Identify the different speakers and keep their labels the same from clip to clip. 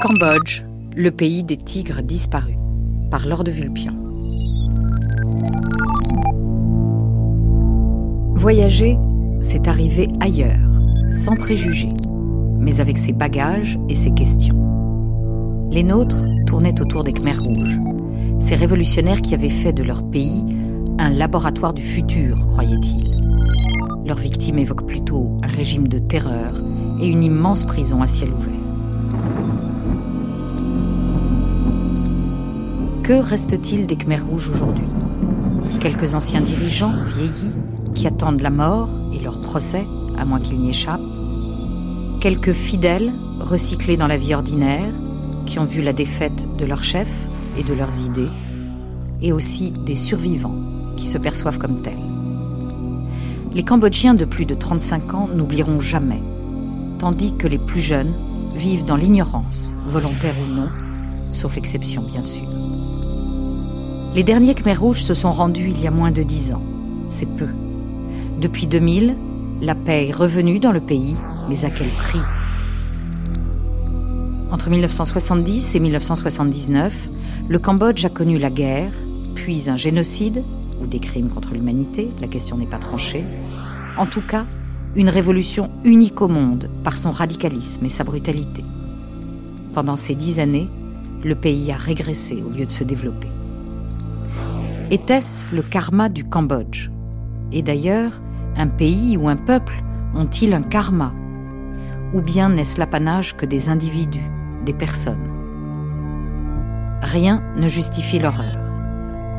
Speaker 1: Cambodge, le pays des tigres disparus, par Lord de Vulpian. Voyager, c'est arriver ailleurs, sans préjugés, mais avec ses bagages et ses questions. Les nôtres tournaient autour des Khmers rouges, ces révolutionnaires qui avaient fait de leur pays un laboratoire du futur, croyaient-ils. Leurs victimes évoquent plutôt un régime de terreur et une immense prison à ciel ouvert. Que reste-t-il des Khmers rouges aujourd'hui? Quelques anciens dirigeants vieillis qui attendent la mort et leur procès, à moins qu'ils n'y échappent. Quelques fidèles recyclés dans la vie ordinaire qui ont vu la défaite de leur chef et de leurs idées. Et aussi des survivants qui se perçoivent comme tels. Les Cambodgiens de plus de 35 ans n'oublieront jamais, tandis que les plus jeunes vivent dans l'ignorance, volontaire ou non, sauf exception bien sûr. Les derniers Khmer rouges se sont rendus il y a moins de dix ans. C'est peu. Depuis 2000, la paix est revenue dans le pays, mais à quel prix? Entre 1970 et 1979, le Cambodge a connu la guerre, puis un génocide ou des crimes contre l'humanité, la question n'est pas tranchée. En tout cas, une révolution unique au monde par son radicalisme et sa brutalité. Pendant ces dix années, le pays a régressé au lieu de se développer. Était-ce le karma du Cambodge? Et d'ailleurs, un pays ou un peuple ont-ils un karma? Ou bien n'est-ce l'apanage que des individus, des personnes? Rien ne justifie l'horreur.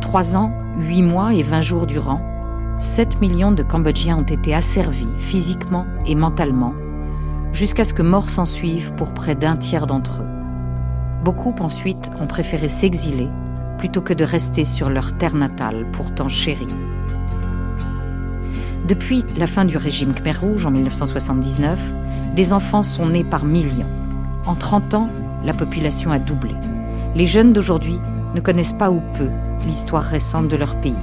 Speaker 1: Trois ans, huit mois et vingt jours durant, 7 millions de Cambodgiens ont été asservis physiquement et mentalement, jusqu'à ce que mort s'ensuive pour près d'un tiers d'entre eux. Beaucoup ensuite ont préféré s'exiler plutôt que de rester sur leur terre natale, pourtant chérie. Depuis la fin du régime Khmer Rouge en 1979, des enfants sont nés par millions. En 30 ans, la population a doublé. Les jeunes d'aujourd'hui ne connaissent pas ou peu l'histoire récente de leur pays.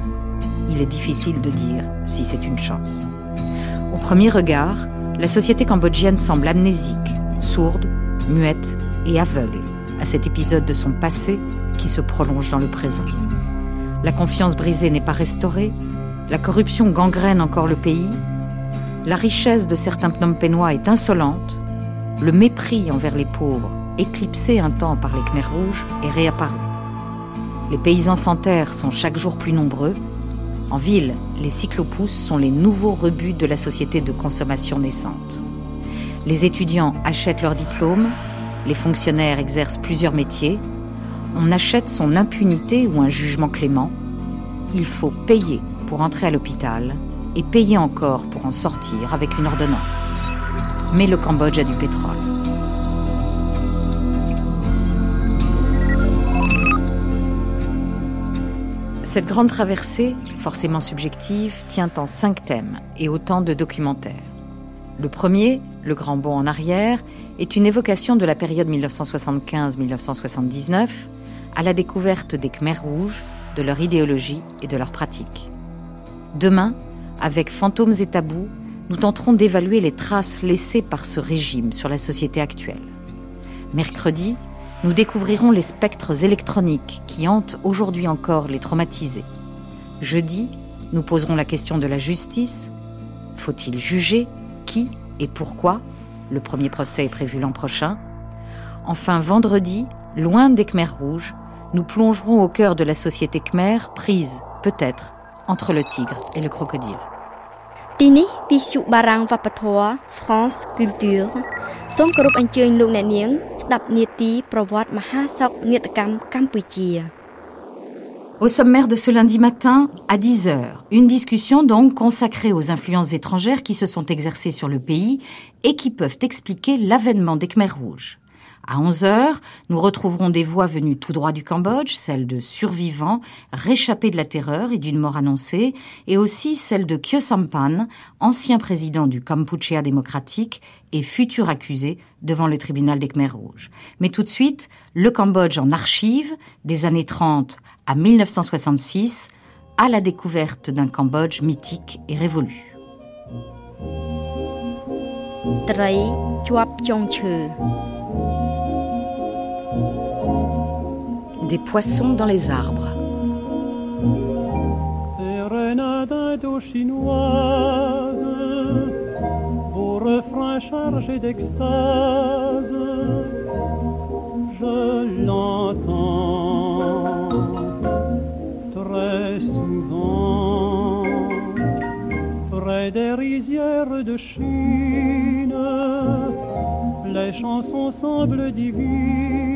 Speaker 1: Il est difficile de dire si c'est une chance. Au premier regard, la société cambodgienne semble amnésique, sourde, muette et aveugle à cet épisode de son passé qui se prolonge dans le présent. La confiance brisée n'est pas restaurée, la corruption gangrène encore le pays, la richesse de certains Pnompénois est insolente, le mépris envers les pauvres, éclipsé un temps par les Khmers rouges, est réapparu. Les paysans sans terre sont chaque jour plus nombreux. En ville, les cyclopousses sont les nouveaux rebuts de la société de consommation naissante. Les étudiants achètent leur diplôme, les fonctionnaires exercent plusieurs métiers, on achète son impunité ou un jugement clément. Il faut payer pour entrer à l'hôpital et payer encore pour en sortir avec une ordonnance. Mais le Cambodge a du pétrole. Cette grande traversée, forcément subjective, tient en cinq thèmes et autant de documentaires. Le premier, le grand bond en arrière, est une évocation de la période 1975-1979 à la découverte des Khmers rouges, de leur idéologie et de leurs pratiques. Demain, avec Fantômes et Tabous, nous tenterons d'évaluer les traces laissées par ce régime sur la société actuelle. Mercredi, nous découvrirons les spectres électroniques qui hantent aujourd'hui encore les traumatisés. Jeudi, nous poserons la question de la justice. Faut-il juger Qui et pourquoi? Le premier procès est prévu l'an prochain. Enfin, vendredi, loin des Khmers rouges, nous plongerons au cœur de la société khmer, prise, peut-être, entre le tigre et le crocodile.
Speaker 2: France Culture.
Speaker 1: Au sommaire de ce lundi matin, à 10h, une discussion donc consacrée aux influences étrangères qui se sont exercées sur le pays et qui peuvent expliquer l'avènement des Khmers rouges. À 11 heures, nous retrouverons des voix venues tout droit du Cambodge, celles de survivants réchappés de la terreur et d'une mort annoncée, et aussi celle de Kyo Sampan, ancien président du Kampuchea démocratique et futur accusé devant le tribunal des Khmers rouges. Mais tout de suite, le Cambodge en archive, des années 30 à 1966, à la découverte d'un Cambodge mythique et révolu.
Speaker 2: ត្ Des
Speaker 1: poissons dans les arbres.
Speaker 3: Sérénade indochinoise, vos refrains chargés d'extase, je l'entends très souvent près des rizières de Chine. Les chansons semblent divines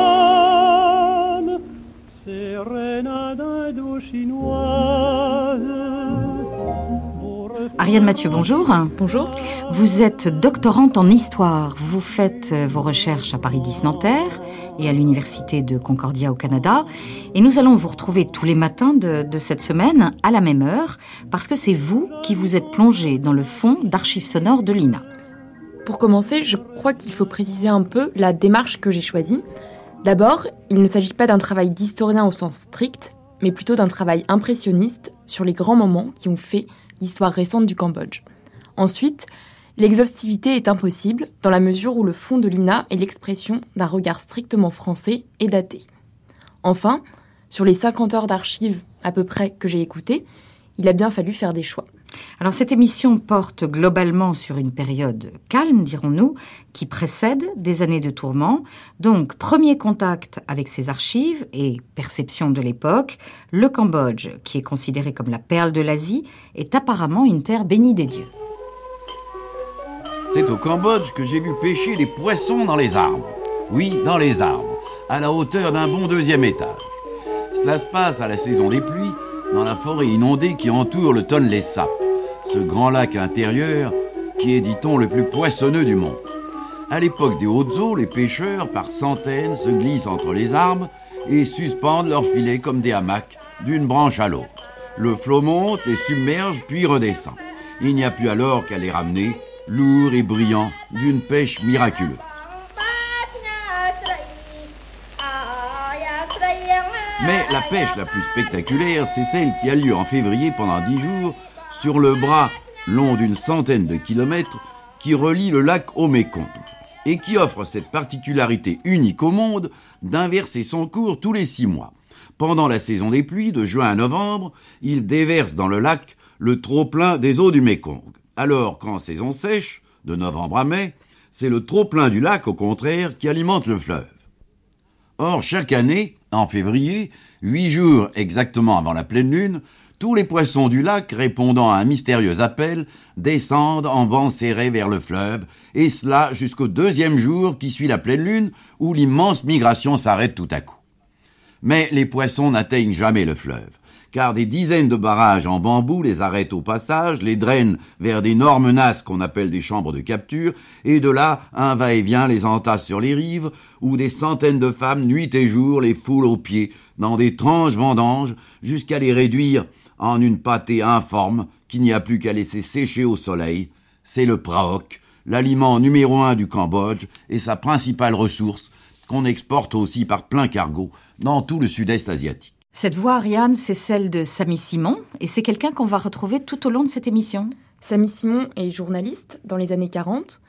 Speaker 1: Ariane Mathieu, bonjour.
Speaker 4: Bonjour.
Speaker 1: Vous êtes doctorante en histoire. Vous faites euh, vos recherches à Paris 10 Nanterre et à l'Université de Concordia au Canada. Et nous allons vous retrouver tous les matins de, de cette semaine à la même heure parce que c'est vous qui vous êtes plongé dans le fond d'archives sonores de l'INA.
Speaker 4: Pour commencer, je crois qu'il faut préciser un peu la démarche que j'ai choisie. D'abord, il ne s'agit pas d'un travail d'historien au sens strict, mais plutôt d'un travail impressionniste sur les grands moments qui ont fait l'histoire récente du Cambodge. Ensuite, l'exhaustivité est impossible dans la mesure où le fond de l'INA est l'expression d'un regard strictement français et daté. Enfin, sur les 50 heures d'archives à peu près que j'ai écoutées, il a bien fallu faire des choix.
Speaker 1: Alors cette émission porte globalement sur une période calme, dirons-nous, qui précède des années de tourment. Donc premier contact avec ces archives et perception de l'époque, le Cambodge, qui est considéré comme la perle de l'Asie, est apparemment une terre bénie des dieux.
Speaker 5: C'est au Cambodge que j'ai vu pêcher les poissons dans les arbres. Oui, dans les arbres, à la hauteur d'un bon deuxième étage. Cela se passe à la saison des pluies, dans la forêt inondée qui entoure le Tonlé Sap, ce grand lac intérieur qui est, dit-on, le plus poissonneux du monde. À l'époque des hautes eaux, les pêcheurs, par centaines, se glissent entre les arbres et suspendent leurs filets comme des hamacs d'une branche à l'autre. Le flot monte, les submerge, puis redescend. Il n'y a plus alors qu'à les ramener, lourds et brillants, d'une pêche miraculeuse. Mais la pêche la plus spectaculaire, c'est celle qui a lieu en février pendant dix jours sur le bras long d'une centaine de kilomètres qui relie le lac au Mékong et qui offre cette particularité unique au monde d'inverser son cours tous les six mois. Pendant la saison des pluies, de juin à novembre, il déverse dans le lac le trop-plein des eaux du Mékong. Alors qu'en saison sèche, de novembre à mai, c'est le trop-plein du lac, au contraire, qui alimente le fleuve. Or, chaque année, en février, huit jours exactement avant la pleine lune, tous les poissons du lac, répondant à un mystérieux appel, descendent en banc serré vers le fleuve, et cela jusqu'au deuxième jour qui suit la pleine lune, où l'immense migration s'arrête tout à coup. Mais les poissons n'atteignent jamais le fleuve, car des dizaines de barrages en bambou les arrêtent au passage, les drainent vers d'énormes nasses qu'on appelle des chambres de capture, et de là, un va-et-vient les entasse sur les rives, où des centaines de femmes, nuit et jour, les foulent aux pieds, dans d'étranges vendanges, jusqu'à les réduire en une pâtée informe qu'il n'y a plus qu'à laisser sécher au soleil. C'est le praok, l'aliment numéro un du Cambodge et sa principale ressource, qu'on exporte aussi par plein cargo dans tout le sud-est asiatique.
Speaker 1: Cette voix, Ariane, c'est celle de Samy Simon, et c'est quelqu'un qu'on va retrouver tout au long de cette émission.
Speaker 4: Samy Simon est journaliste dans les années 40.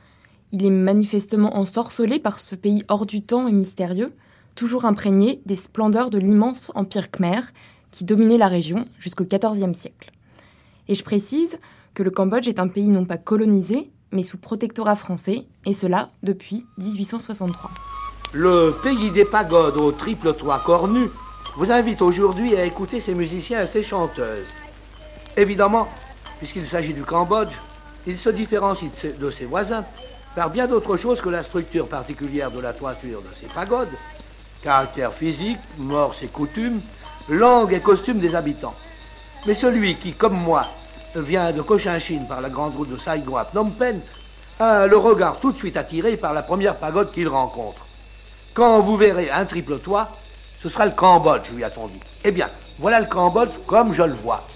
Speaker 4: Il est manifestement ensorcelé par ce pays hors du temps et mystérieux, toujours imprégné des splendeurs de l'immense empire khmer qui dominait la région jusqu'au XIVe siècle. Et je précise que le Cambodge est un pays non pas colonisé, mais sous protectorat français, et cela depuis 1863.
Speaker 6: Le pays des pagodes au triple toit cornu vous invite aujourd'hui à écouter ses musiciens et ses chanteuses. Évidemment, puisqu'il s'agit du Cambodge, il se différencie de ses, de ses voisins par bien d'autres choses que la structure particulière de la toiture de ses pagodes, caractère physique, mœurs et coutumes, langue et costume des habitants. Mais celui qui, comme moi, vient de Cochinchine par la grande route de Saigon à Phnom Penh, a le regard tout de suite attiré par la première pagode qu'il rencontre. Quand vous verrez un triple toit, ce sera le Cambodge, lui a-t-on dit. Eh bien, voilà le Cambodge comme je le vois.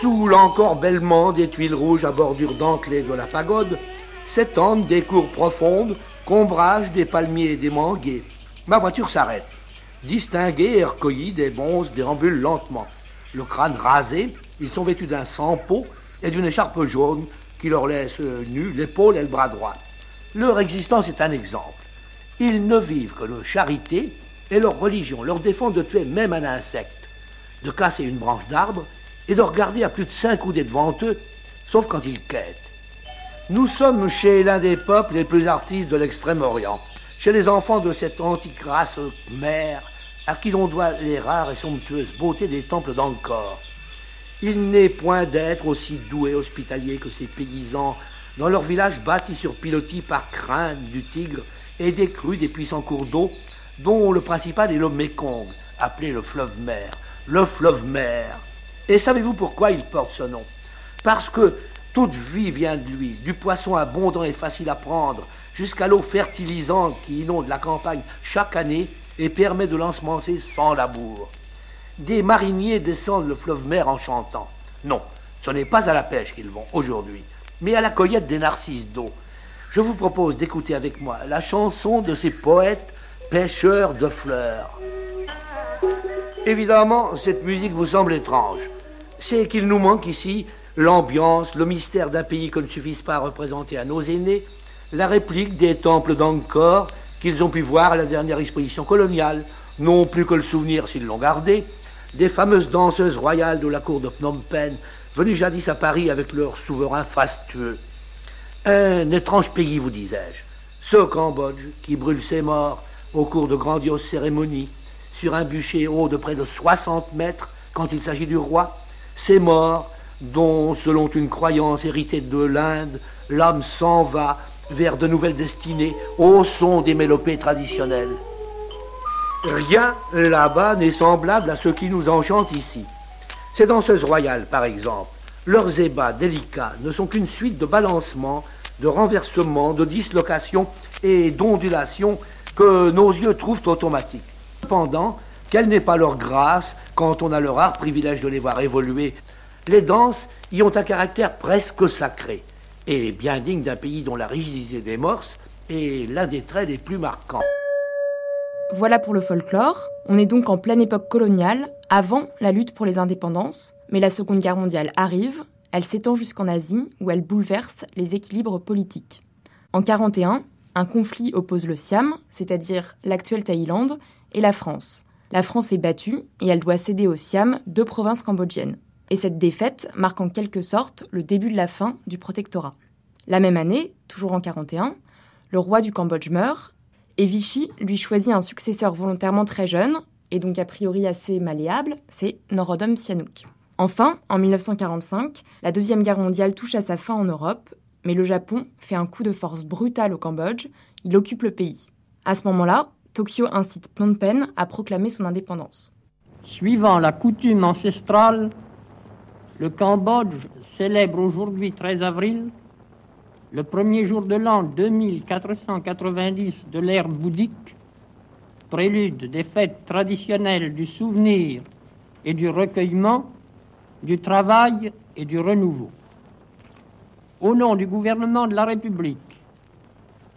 Speaker 6: Sous l'encore bellement des tuiles rouges à bordure dentelée de la pagode, s'étendent des cours profondes, qu'ombragent des palmiers et des manguiers. Ma voiture s'arrête. Distingués et recueillis, des bonzes déambulent lentement. Le crâne rasé, ils sont vêtus d'un sans-peau et d'une écharpe jaune qui leur laisse nus l'épaule et le bras droit. Leur existence est un exemple. Ils ne vivent que de charité et leur religion leur défend de tuer même un insecte, de casser une branche d'arbre et de regarder à plus de cinq coudées devant eux, sauf quand ils quêtent. Nous sommes chez l'un des peuples les plus artistes de l'Extrême-Orient, chez les enfants de cette antique race mère à qui l'on doit les rares et somptueuses beautés des temples d'Angkor. Il n'est point d'être aussi doux et hospitalier que ces paysans dans leur village bâti sur pilotis par crainte du tigre et des crues des puissants cours d'eau, dont le principal est le Mékong, appelé le fleuve mer. Le fleuve mer. Et savez-vous pourquoi il porte ce nom? Parce que toute vie vient de lui, du poisson abondant et facile à prendre, jusqu'à l'eau fertilisante qui inonde la campagne chaque année et permet de l'ensemencer sans labour. Des mariniers descendent le fleuve mer en chantant. Non, ce n'est pas à la pêche qu'ils vont aujourd'hui, mais à la cueillette des narcisses d'eau. Je vous propose d'écouter avec moi la chanson de ces poètes pêcheurs de fleurs. Évidemment, cette musique vous semble étrange c'est qu'il nous manque ici l'ambiance, le mystère d'un pays que ne suffisent pas à représenter à nos aînés, la réplique des temples d'Angkor qu'ils ont pu voir à la dernière exposition coloniale, non plus que le souvenir s'ils l'ont gardé, des fameuses danseuses royales de la cour de Phnom Penh, venues jadis à Paris avec leur souverain fastueux. Un étrange pays, vous disais-je, ce Cambodge qui brûle ses morts au cours de grandioses cérémonies, sur un bûcher haut de près de 60 mètres quand il s'agit du roi, ces morts dont, selon une croyance héritée de l'Inde, l'âme s'en va vers de nouvelles destinées au son des mélopées traditionnelles. Rien là-bas n'est semblable à ce qui nous enchante ici. Ces danseuses royales, par exemple, leurs ébats délicats ne sont qu'une suite de balancements, de renversements, de dislocations et d'ondulations que nos yeux trouvent automatiques. Cependant, quelle n'est pas leur grâce quand on a le rare privilège de les voir évoluer? Les danses y ont un caractère presque sacré et bien digne d'un pays dont la rigidité des morses est l'un des traits les plus marquants.
Speaker 4: Voilà pour le folklore. On est donc en pleine époque coloniale, avant la lutte pour les indépendances, mais la Seconde Guerre mondiale arrive, elle s'étend jusqu'en Asie, où elle bouleverse les équilibres politiques. En 1941, un conflit oppose le Siam, c'est-à-dire l'actuelle Thaïlande, et la France. La France est battue et elle doit céder au Siam deux provinces cambodgiennes. Et cette défaite marque en quelque sorte le début de la fin du protectorat. La même année, toujours en 41, le roi du Cambodge meurt et Vichy lui choisit un successeur volontairement très jeune et donc a priori assez malléable, c'est Norodom Sihanouk. Enfin, en 1945, la Deuxième Guerre mondiale touche à sa fin en Europe, mais le Japon fait un coup de force brutal au Cambodge, il occupe le pays. À ce moment-là, Tokyo incite Phnom Penh à proclamer son indépendance.
Speaker 7: Suivant la coutume ancestrale, le Cambodge célèbre aujourd'hui 13 avril, le premier jour de l'an 2490 de l'ère bouddhique, prélude des fêtes traditionnelles du souvenir et du recueillement, du travail et du renouveau. Au nom du gouvernement de la République,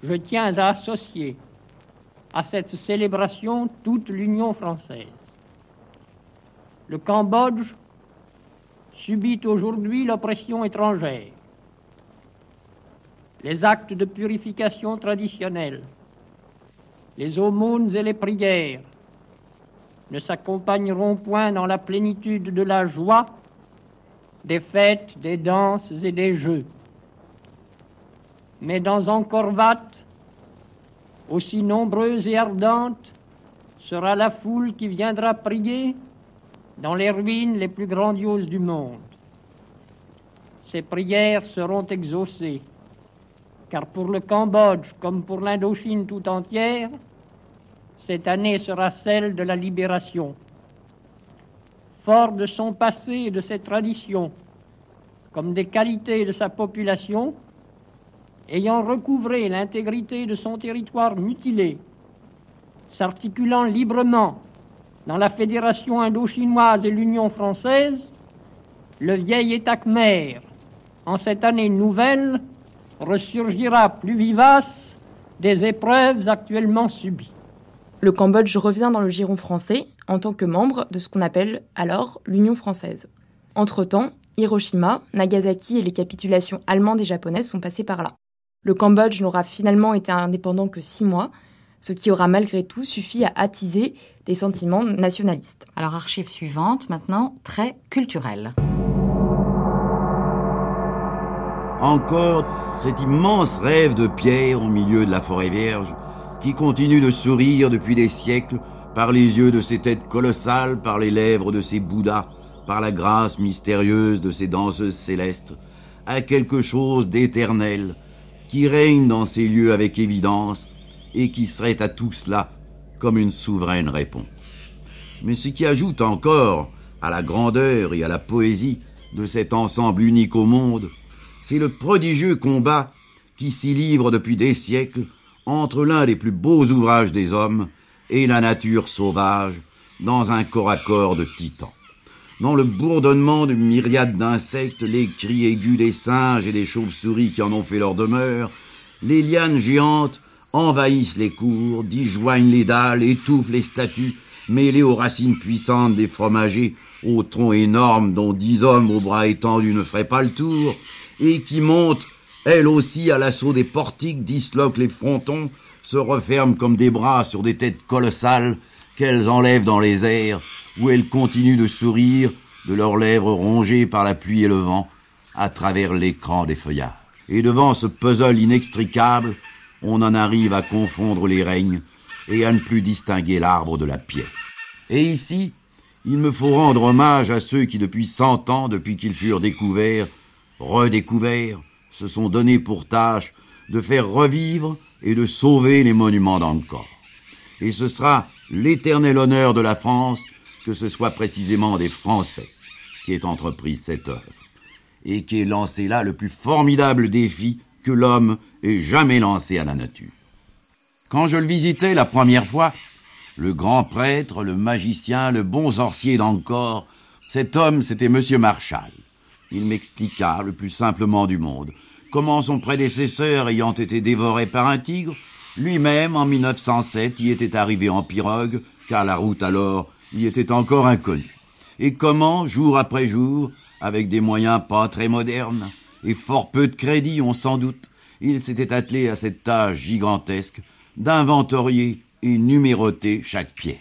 Speaker 7: je tiens à associer à cette célébration toute l'Union française. Le Cambodge subit aujourd'hui l'oppression étrangère. Les actes de purification traditionnels, les aumônes et les prières ne s'accompagneront point dans la plénitude de la joie des fêtes, des danses et des jeux. Mais dans Angkor Wat, aussi nombreuse et ardente sera la foule qui viendra prier dans les ruines les plus grandioses du monde. Ces prières seront exaucées, car pour le Cambodge comme pour l'Indochine tout entière, cette année sera celle de la libération. Fort de son passé et de ses traditions, comme des qualités de sa population, ayant recouvré l'intégrité de son territoire mutilé, s'articulant librement dans la Fédération indo-chinoise et l'Union française, le vieil État khmer, en cette année nouvelle, ressurgira plus vivace des épreuves actuellement subies.
Speaker 4: Le Cambodge revient dans le giron français en tant que membre de ce qu'on appelle alors l'Union française. Entre-temps, Hiroshima, Nagasaki et les capitulations allemandes et japonaises sont passées par là. Le Cambodge n'aura finalement été indépendant que six mois, ce qui aura malgré tout suffi à attiser des sentiments nationalistes.
Speaker 1: Alors, archive suivante, maintenant, très culturelle.
Speaker 5: Encore cet immense rêve de pierre au milieu de la forêt vierge, qui continue de sourire depuis des siècles par les yeux de ces têtes colossales, par les lèvres de ces bouddhas, par la grâce mystérieuse de ces danseuses célestes, a quelque chose d'éternel, qui règne dans ces lieux avec évidence, et qui serait à tout cela comme une souveraine réponse. Mais ce qui ajoute encore à la grandeur et à la poésie de cet ensemble unique au monde, c'est le prodigieux combat qui s'y livre depuis des siècles entre l'un des plus beaux ouvrages des hommes et la nature sauvage dans un corps à corps de titans. Dans le bourdonnement de myriades d'insectes, les cris aigus des singes et des chauves-souris qui en ont fait leur demeure, les lianes géantes envahissent les cours, disjoignent les dalles, étouffent les statues, mêlées aux racines puissantes des fromagers, aux troncs énormes dont dix hommes aux bras étendus ne feraient pas le tour, et qui montent, elles aussi, à l'assaut des portiques, disloquent les frontons, se referment comme des bras sur des têtes colossales qu'elles enlèvent dans les airs, où elles continuent de sourire, de leurs lèvres rongées par la pluie et le vent, à travers l'écran des feuillages. Et devant ce puzzle inextricable, on en arrive à confondre les règnes et à ne plus distinguer l'arbre de la pierre. Et ici, il me faut rendre hommage à ceux qui depuis cent ans, depuis qu'ils furent découverts, redécouverts, se sont donnés pour tâche de faire revivre et de sauver les monuments d'Angkor. Et ce sera l'éternel honneur de la France que ce soit précisément des Français qui aient entrepris cette œuvre, et qui aient lancé là le plus formidable défi que l'homme ait jamais lancé à la nature. Quand je le visitais la première fois, le grand prêtre, le magicien, le bon sorcier d'Angkor, cet homme, c'était Monsieur Marshall. Il m'expliqua, le plus simplement du monde, comment son prédécesseur ayant été dévoré par un tigre, lui-même, en 1907, y était arrivé en pirogue, car la route alors y était encore inconnue. Et comment, jour après jour, avec des moyens pas très modernes, et fort peu de crédit, on sans doute, il s'était attelé à cette tâche gigantesque d'inventorier et numéroter chaque pierre.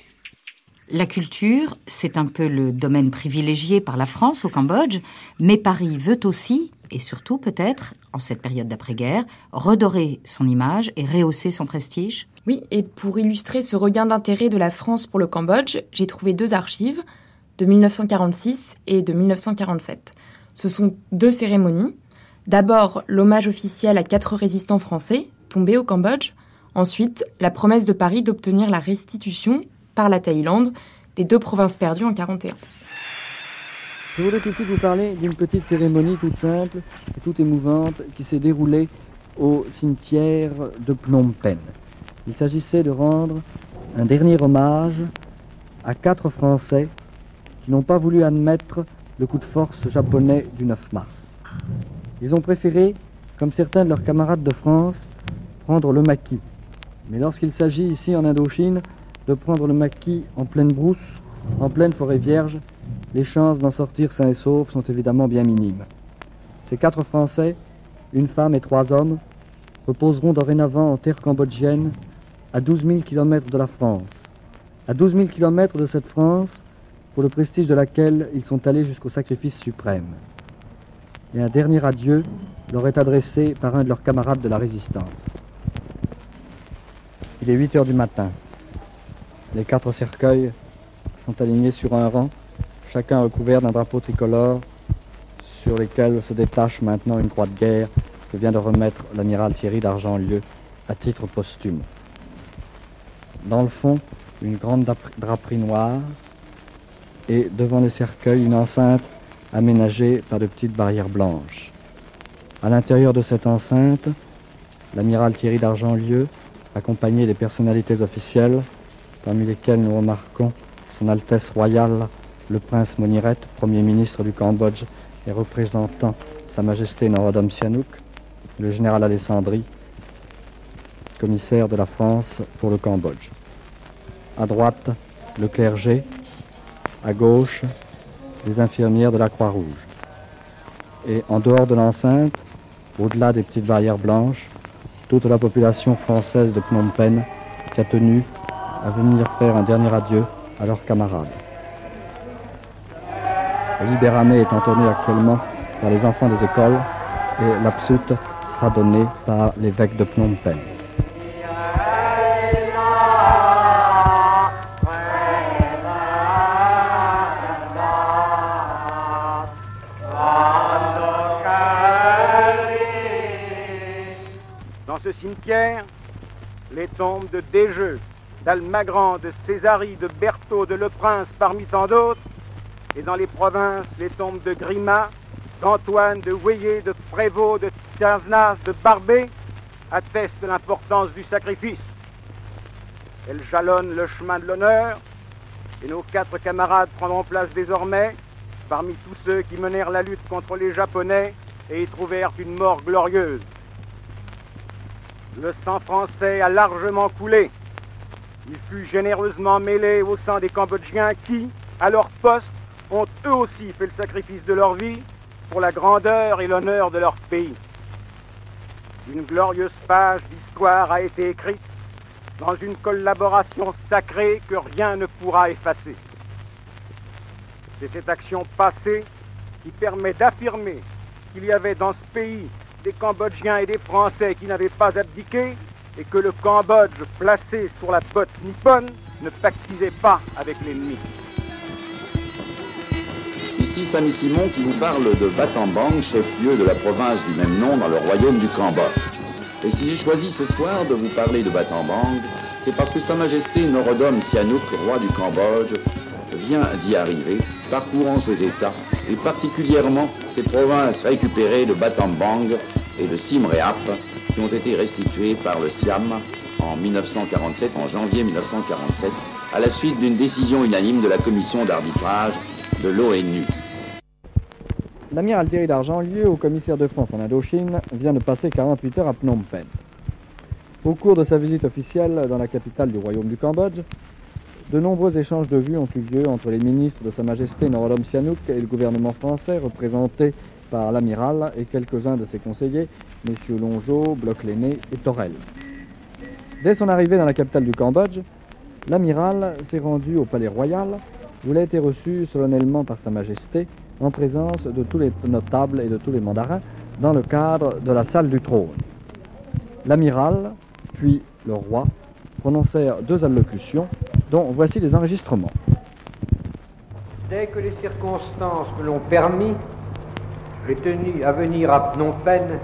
Speaker 1: La culture, c'est un peu le domaine privilégié par la France au Cambodge, mais Paris veut aussi, et surtout peut-être, en cette période d'après-guerre, redorer son image et rehausser son prestige?
Speaker 4: Oui, et pour illustrer ce regain d'intérêt de la France pour le Cambodge, j'ai trouvé deux archives, de 1946 et de 1947. Ce sont deux cérémonies. D'abord, l'hommage officiel à quatre résistants français tombés au Cambodge. Ensuite, la promesse de Paris d'obtenir la restitution par la Thaïlande des deux provinces perdues en 41.
Speaker 8: Je voudrais tout de suite vous parler d'une petite cérémonie toute simple et toute émouvante qui s'est déroulée au cimetière de Phnom Penh. Il s'agissait de rendre un dernier hommage à quatre Français qui n'ont pas voulu admettre le coup de force japonais du 9 mars. Ils ont préféré, comme certains de leurs camarades de France, prendre le maquis. Mais lorsqu'il s'agit ici en Indochine de prendre le maquis en pleine brousse, en pleine forêt vierge, les chances d'en sortir sains et saufs sont évidemment bien minimes. Ces quatre Français, une femme et trois hommes, reposeront dorénavant en terre cambodgienne à 12 000 km de la France. À 12 000 km de cette France, pour le prestige de laquelle ils sont allés jusqu'au sacrifice suprême. Et un dernier adieu leur est adressé par un de leurs camarades de la résistance. Il est 8 heures du matin. Les quatre cercueils sont alignés sur un rang, chacun recouvert d'un drapeau tricolore sur lesquels se détache maintenant une croix de guerre que vient de remettre l'amiral Thierry d'Argentlieu à titre posthume. Dans le fond, une grande draperie noire et devant les cercueils, une enceinte aménagée par de petites barrières blanches. À l'intérieur de cette enceinte, l'amiral Thierry d'Argentlieu, accompagné des personnalités officielles, parmi lesquelles nous remarquons Son Altesse Royale, le prince Moniret, Premier ministre du Cambodge et représentant Sa Majesté Norodom Sihanouk, le général Alessandri, commissaire de la France pour le Cambodge. À droite, le clergé, à gauche, les infirmières de la Croix-Rouge. Et en dehors de l'enceinte, au-delà des petites barrières blanches, toute la population française de Phnom Penh qui a tenu à venir faire un dernier adieu à leurs camarades. Le libéramé est entonné actuellement par les enfants des écoles et l'absout sera donné par l'évêque de Phnom Penh.
Speaker 9: Dans ce cimetière, les tombes de Desjeux, d'Almagran, de Césari, de Berthaud, de Le Prince, parmi tant d'autres, et dans les provinces, les tombes de Grima, d'Antoine, de Weyer, de Prévost, de Tirznas, de Barbé, attestent l'importance du sacrifice. Elles jalonnent le chemin de l'honneur, et nos quatre camarades prendront place désormais parmi tous ceux qui menèrent la lutte contre les Japonais et y trouvèrent une mort glorieuse. Le sang français a largement coulé. Il fut généreusement mêlé au sang des Cambodgiens qui, à leur poste, ont eux aussi fait le sacrifice de leur vie pour la grandeur et l'honneur de leur pays. Une glorieuse page d'histoire a été écrite dans une collaboration sacrée que rien ne pourra effacer. C'est cette action passée qui permet d'affirmer qu'il y avait dans ce pays des Cambodgiens et des Français qui n'avaient pas abdiqué et que le Cambodge, placé sur la botte nippone, ne pactisait pas avec l'ennemi.
Speaker 10: Ici Samy Simon qui vous parle de Battambang, chef-lieu de la province du même nom dans le royaume du Cambodge. Et si j'ai choisi ce soir de vous parler de Battambang, c'est parce que Sa Majesté Norodom Sihanouk, roi du Cambodge, vient d'y arriver, parcourant ses États, et particulièrement ces provinces récupérées de Battambang et de Simréap, qui ont été restituées par le Siam en 1947, en janvier 1947, à la suite d'une décision unanime de la commission d'arbitrage de l'ONU.
Speaker 8: L'amiral Thierry d'Argentlieu, au commissaire de France en Indochine, vient de passer 48 heures à Phnom Penh. Au cours de sa visite officielle dans la capitale du royaume du Cambodge, de nombreux échanges de vues ont eu lieu entre les ministres de Sa Majesté Norodom Sihanouk et le gouvernement français représenté par l'amiral et quelques-uns de ses conseillers, messieurs Longeau, Bloch-Léné et Torel. Dès son arrivée dans la capitale du Cambodge, l'amiral s'est rendu au palais royal où il a été reçu solennellement par Sa Majesté en présence de tous les notables et de tous les mandarins dans le cadre de la salle du trône. L'amiral, puis le roi, prononcèrent deux allocutions dont voici les enregistrements.
Speaker 11: Dès que les circonstances me l'ont permis, j'ai tenu à venir à Phnom Penh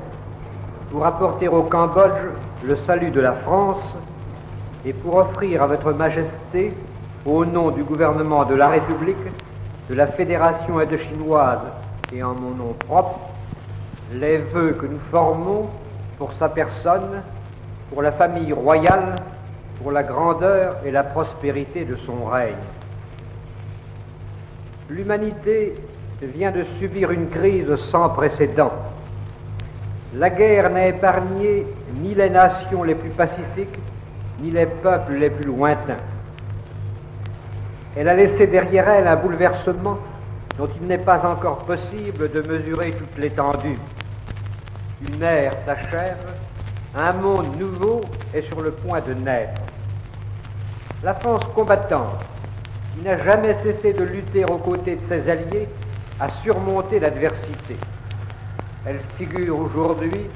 Speaker 11: pour apporter au Cambodge le salut de la France et pour offrir à votre Majesté, au nom du gouvernement de la République, de la Fédération indochinoise et en mon nom propre, les vœux que nous formons pour sa personne, pour la famille royale, pour la grandeur et la prospérité de son règne. L'humanité vient de subir une crise sans précédent. La guerre n'a épargné ni les nations les plus pacifiques, ni les peuples les plus lointains. Elle a laissé derrière elle un bouleversement dont il n'est pas encore possible de mesurer toute l'étendue. Une ère s'achève, un monde nouveau est sur le point de naître. La France combattante, qui n'a jamais cessé de lutter aux côtés de ses alliés, a surmonté l'adversité. Elle figure aujourd'hui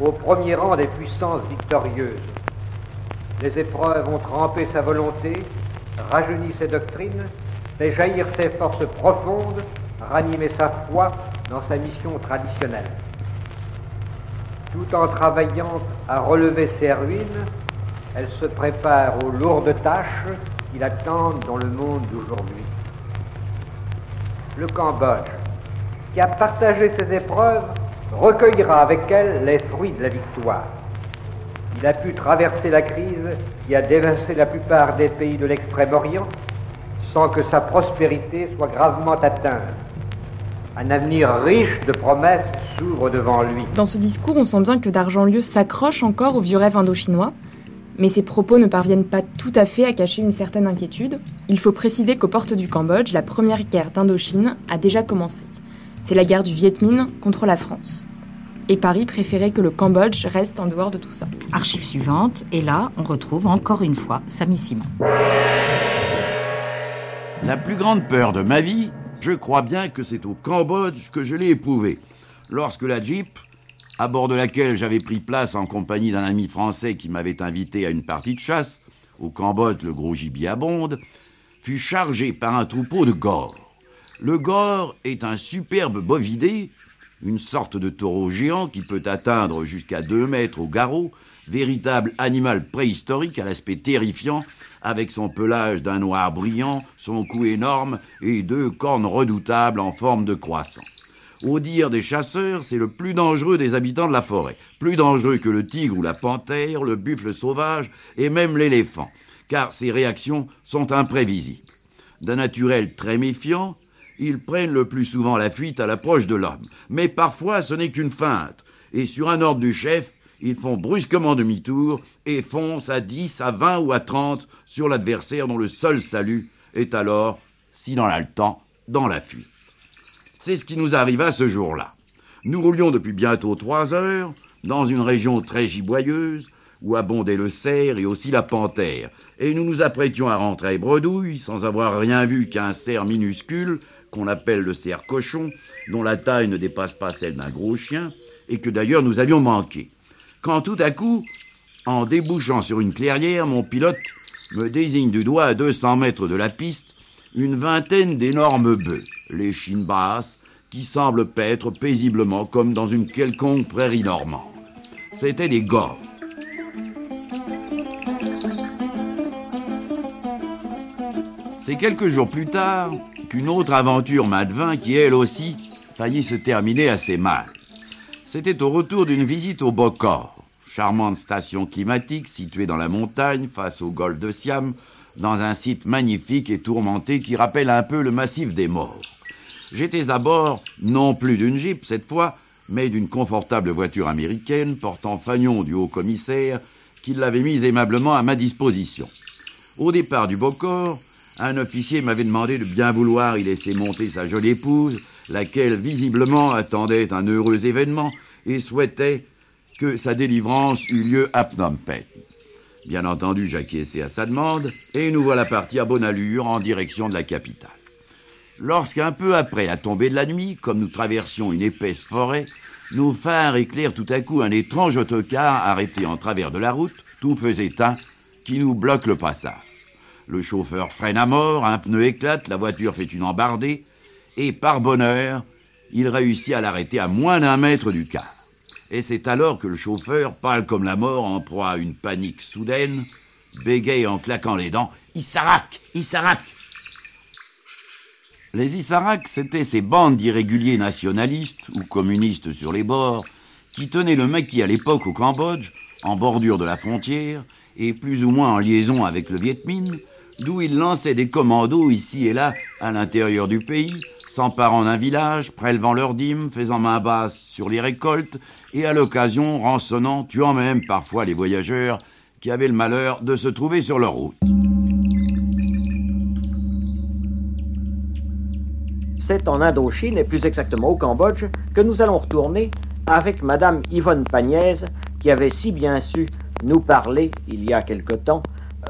Speaker 11: au premier rang des puissances victorieuses. Les épreuves ont trempé sa volonté, rajeuni ses doctrines, fait jaillir ses forces profondes, ranimé sa foi dans sa mission traditionnelle. Tout en travaillant à relever ses ruines, elle se prépare aux lourdes tâches qui l'attendent dans le monde d'aujourd'hui. Le Cambodge, qui a partagé ses épreuves, recueillera avec elle les fruits de la victoire. Il a pu traverser la crise qui a dévasté la plupart des pays de l'Extrême-Orient sans que sa prospérité soit gravement atteinte. Un avenir riche de promesses s'ouvre devant lui.
Speaker 4: Dans ce discours, on sent bien que d'Argentlieu s'accroche encore au vieux rêve indochinois, mais ses propos ne parviennent pas tout à fait à cacher une certaine inquiétude. Il faut préciser qu'aux portes du Cambodge, la première guerre d'Indochine a déjà commencé. C'est la guerre du Viet Minh contre la France. Et Paris préférait que le Cambodge reste en dehors de tout ça.
Speaker 1: Archive suivante, et là, on retrouve encore une fois Samy Simon.
Speaker 5: La plus grande peur de ma vie, je crois bien que c'est au Cambodge que je l'ai éprouvé. Lorsque la Jeep, à bord de laquelle j'avais pris place en compagnie d'un ami français qui m'avait invité à une partie de chasse, au Cambodge le gros gibier abonde, fut chargée par un troupeau de gores. Le gore est un superbe bovidé, une sorte de taureau géant qui peut atteindre jusqu'à 2 mètres au garrot, véritable animal préhistorique à l'aspect terrifiant, avec son pelage d'un noir brillant, son cou énorme et deux cornes redoutables en forme de croissant. Au dire des chasseurs, c'est le plus dangereux des habitants de la forêt, plus dangereux que le tigre ou la panthère, le buffle sauvage et même l'éléphant, car ses réactions sont imprévisibles. D'un naturel très méfiant, ils prennent le plus souvent la fuite à l'approche de l'homme. Mais parfois ce n'est qu'une feinte, et sur un ordre du chef, ils font brusquement demi-tour et foncent à 10, à 20 ou à 30 sur l'adversaire dont le seul salut est alors, si l'on a le temps, dans la fuite. C'est ce qui nous arriva ce jour-là. Nous roulions depuis bientôt trois heures dans une région très giboyeuse où abondait le cerf et aussi la panthère, et nous nous apprêtions à rentrer bredouille sans avoir rien vu qu'un cerf minuscule qu'on appelle le cerf cochon, dont la taille ne dépasse pas celle d'un gros chien, et que d'ailleurs nous avions manqué. Quand tout à coup, en débouchant sur une clairière, mon pilote me désigne du doigt à 200 mètres de la piste une vingtaine d'énormes bœufs, les chines qui semblent paître paisiblement comme dans une quelconque prairie normande. C'étaient des gores. C'est quelques jours plus tard qu'une autre aventure m'advint qui, elle aussi, faillit se terminer assez mal. C'était au retour d'une visite au Bokor, charmante station climatique située dans la montagne face au golfe de Siam, dans un site magnifique et tourmenté qui rappelle un peu le massif des morts. J'étais à bord, non plus d'une Jeep cette fois, mais d'une confortable voiture américaine portant fanion du haut commissaire qui l'avait mise aimablement à ma disposition. Au départ du Bokor, un officier m'avait demandé de bien vouloir y laisser monter sa jolie épouse, laquelle visiblement attendait un heureux événement et souhaitait que sa délivrance eût lieu à Phnom Penh. Bien entendu, j'acquiesçai à sa demande, et nous voilà partis à bonne allure en direction de la capitale. Lorsqu'un peu après la tombée de la nuit, comme nous traversions une épaisse forêt, nos phares éclairent tout à coup un étrange autocar arrêté en travers de la route, tout feu éteint, qui nous bloque le passage. Le chauffeur freine à mort, un pneu éclate, la voiture fait une embardée, et par bonheur, il réussit à l'arrêter à moins d'un mètre du car. Et c'est alors que le chauffeur, pâle comme la mort, en proie à une panique soudaine, bégaye en claquant les dents Issarac Issarac Les Issarac, c'étaient ces bandes d'irréguliers nationalistes ou communistes sur les bords qui tenaient le maquis à l'époque au Cambodge, en bordure de la frontière, et plus ou moins en liaison avec le Viet Minh, d'où ils lançaient des commandos ici et là à l'intérieur du pays, s'emparant d'un village, prélevant leurs dîmes, faisant main basse sur les récoltes, et à l'occasion rançonnant, tuant même parfois les voyageurs qui avaient le malheur de se trouver sur leur route.
Speaker 12: C'est en Indochine, et plus exactement au Cambodge, que nous allons retourner avec Madame Yvonne Pagnès, qui avait si bien su nous parler, il y a quelque temps,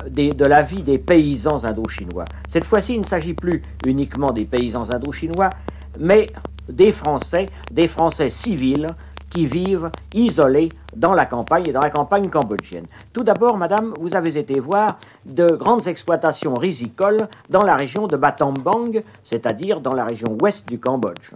Speaker 12: des- de la vie des paysans indochinois. Cette fois-ci, il ne s'agit plus uniquement des paysans indochinois, mais des Français, des Français civils qui vivent isolés dans la campagne et dans la campagne cambodgienne. Tout d'abord, Madame, vous avez été voir de grandes exploitations rizicoles dans la région de Battambang, c'est-à-dire dans la région ouest du Cambodge.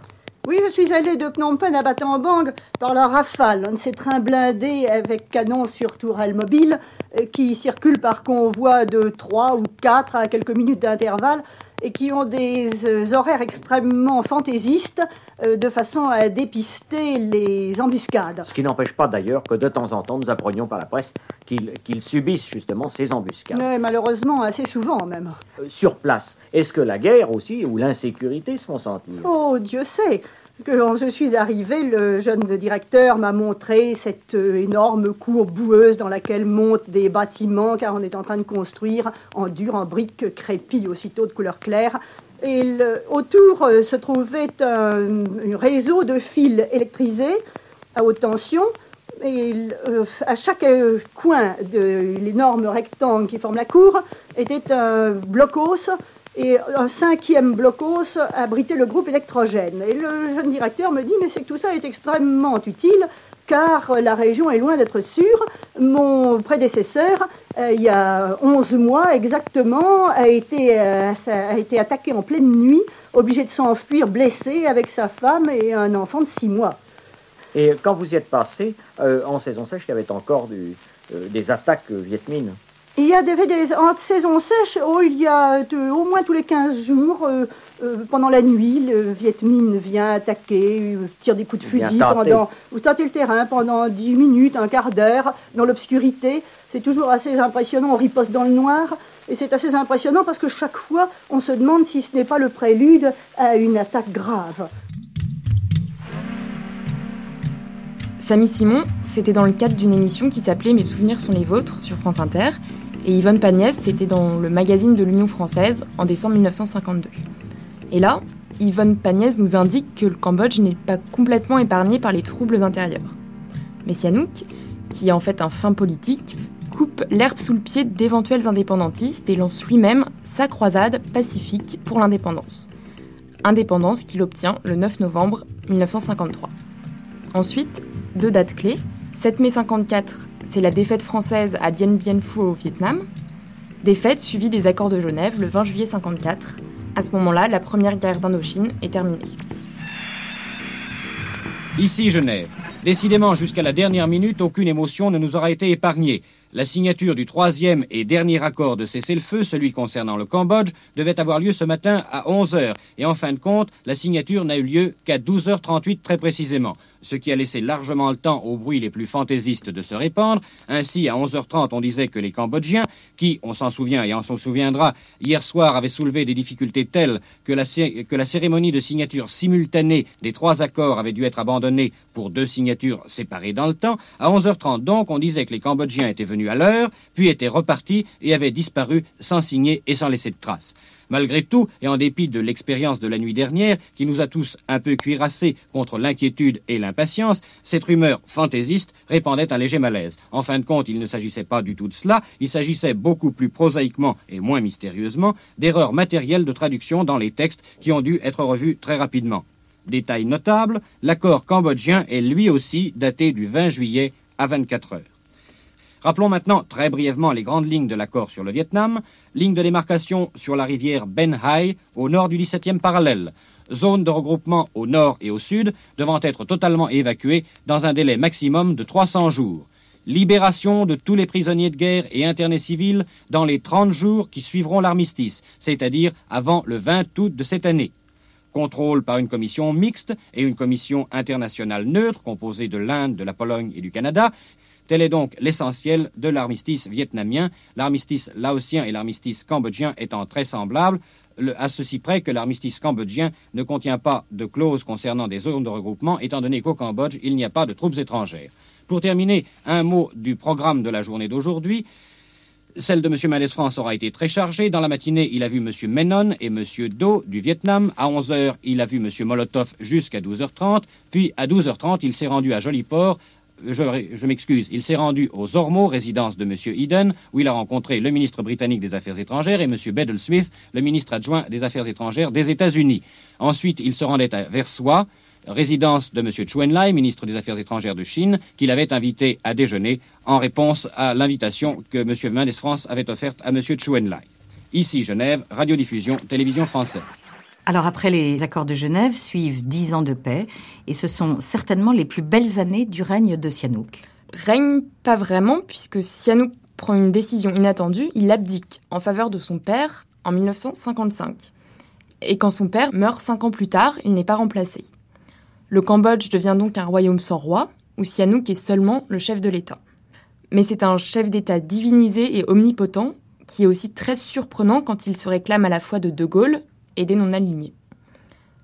Speaker 13: Oui, je suis allée de Phnom Penh à Battambang par la Rafale, un de ces trains blindés avec canon sur tourelle mobile euh, qui circulent par convoi de 3 ou 4 à quelques minutes d'intervalle et qui ont des euh, horaires extrêmement fantaisistes euh, de façon à dépister les embuscades.
Speaker 12: Ce qui n'empêche pas d'ailleurs que de temps en temps nous apprenions par la presse qu'ils subissent justement ces embuscades.
Speaker 13: Malheureusement, assez souvent même.
Speaker 12: Euh, sur place, est-ce que la guerre aussi ou l'insécurité se font sentir?
Speaker 13: Oh, Dieu sait quand je suis arrivée, le jeune directeur m'a montré cette euh, énorme cour boueuse dans laquelle montent des bâtiments, car on est en train de construire en dur, en briques crépies, aussitôt de couleur claire. Et autour euh, se trouvait un, réseau de fils électrisés à haute tension. Et euh, à chaque coin de l'énorme rectangle qui forme la cour était un blocos et un cinquième blocos abritait le groupe électrogène. Et le jeune directeur me dit, mais c'est que tout ça est extrêmement utile, car la région est loin d'être sûre. Mon prédécesseur, euh, il y a 11 mois exactement, a été, euh, a été attaqué en pleine nuit, obligé de s'enfuir blessé avec sa femme et un enfant de 6 mois.
Speaker 12: Et quand vous y êtes passé, euh, en saison sèche, il y avait encore des attaques vietmines.
Speaker 13: Il y a des, des en saison sèche, oh, il y a euh, au moins tous les 15 jours, euh, euh, pendant la nuit, le Viet Minh vient attaquer, euh, tire des coups de fusil
Speaker 12: tenter.
Speaker 13: pendant, ou tenter le terrain pendant 10 minutes, un quart d'heure, dans l'obscurité. C'est toujours assez impressionnant, on riposte dans le noir, et c'est assez impressionnant parce que chaque fois, on se demande si ce n'est pas le prélude à une attaque grave.
Speaker 4: Samy Simon, c'était dans le cadre d'une émission qui s'appelait Mes souvenirs sont les vôtres sur France Inter. Et Yvonne Pagnès, c'était dans le magazine de l'Union française en décembre 1952. Et là, Yvonne Pagnès nous indique que le Cambodge n'est pas complètement épargné par les troubles intérieurs. Mais Sihanouk, qui est en fait un fin politique, coupe l'herbe sous le pied d'éventuels indépendantistes et lance lui-même sa croisade pacifique pour l'indépendance. Indépendance qu'il obtient le 9 novembre 1953. Ensuite, deux dates clés. 7 mai 54, c'est la défaite française à Dien Bien Phu au Vietnam. Défaite suivie des accords de Genève le 20 juillet 54. À ce moment-là, la première guerre d'Indochine est terminée.
Speaker 9: Ici Genève. Décidément, jusqu'à la dernière minute, aucune émotion ne nous aura été épargnée. La signature du troisième et dernier accord de cessez-le-feu, celui concernant le Cambodge, devait avoir lieu ce matin à 11 heures. Et en fin de compte, la signature n'a eu lieu qu'à 12h38 très précisément, ce qui a laissé largement le temps aux bruits les plus fantaisistes de se répandre. Ainsi, à 11h30, on disait que les Cambodgiens, qui, on s'en souvient et on s'en souviendra, hier soir avaient soulevé des difficultés telles que la, que la cérémonie de signature simultanée des trois accords avait dû être abandonnée pour deux signatures séparées dans le temps. À 11h30 donc, on disait que les Cambodgiens étaient venus à l'heure, puis étaient repartis et avaient disparu sans signer et sans laisser de traces. Malgré tout, et en dépit de l'expérience de la nuit dernière, qui nous a tous un peu cuirassés contre l'inquiétude et l'impatience, cette rumeur fantaisiste répandait un léger malaise. En fin de compte, il ne s'agissait pas du tout de cela, il s'agissait beaucoup plus prosaïquement et moins mystérieusement d'erreurs matérielles de traduction dans les textes qui ont dû être revus très rapidement. Détail notable, l'accord cambodgien est lui aussi daté du 20 juillet à 24 heures. Rappelons maintenant très brièvement les grandes lignes de l'accord sur le Vietnam. Ligne de démarcation sur la rivière Ben Hai, au nord du 17e parallèle. Zone de regroupement au nord et au sud, devant être totalement évacuée dans un délai maximum de 300 jours. Libération de tous les prisonniers de guerre et internés civils dans les 30 jours qui suivront l'armistice, c'est-à-dire avant le 20 août de cette année contrôle par une commission mixte et une commission internationale neutre composée de l'Inde, de la Pologne et du Canada. Tel est donc l'essentiel de l'armistice vietnamien, l'armistice laotien et l'armistice cambodgien étant très semblables, le- à ceci près que l'armistice cambodgien ne contient pas de clause concernant des zones de regroupement, étant donné qu'au Cambodge, il n'y a pas de troupes étrangères. Pour terminer, un mot du programme de la journée d'aujourd'hui. Celle de M. Mendes France aura été très chargée. Dans la matinée, il a vu M. Menon et M. Do du Vietnam. À 11h, il a vu M. Molotov jusqu'à 12h30. Puis, à 12h30, il s'est rendu à Joliport. Je, m'excuse, il s'est rendu aux Ormeaux, résidence de M. Eden, où il a rencontré le ministre britannique des Affaires étrangères et M. Bedell Smith, le ministre adjoint des Affaires étrangères des États-Unis. Ensuite, il se rendait à Versoix, résidence de M. Chuen Lai, ministre des Affaires étrangères de Chine, qu'il avait invité à déjeuner en réponse à l'invitation que M. Mendes France avait offerte à M. Chuen Lai. Ici, Genève, radiodiffusion, télévision française.
Speaker 1: Alors après les accords de Genève suivent dix ans de paix et ce sont certainement les plus belles années du règne de Sihanouk.
Speaker 4: Règne pas vraiment puisque Sihanouk prend une décision inattendue, il abdique en faveur de son père en 1955. et quand son père meurt cinq ans plus tard, il n'est pas remplacé. Le Cambodge devient donc un royaume sans roi, où Sihanouk est seulement le chef de l'État. Mais c'est un chef d'État divinisé et omnipotent, qui est aussi très surprenant quand il se réclame à la fois de De Gaulle et des non-alignés.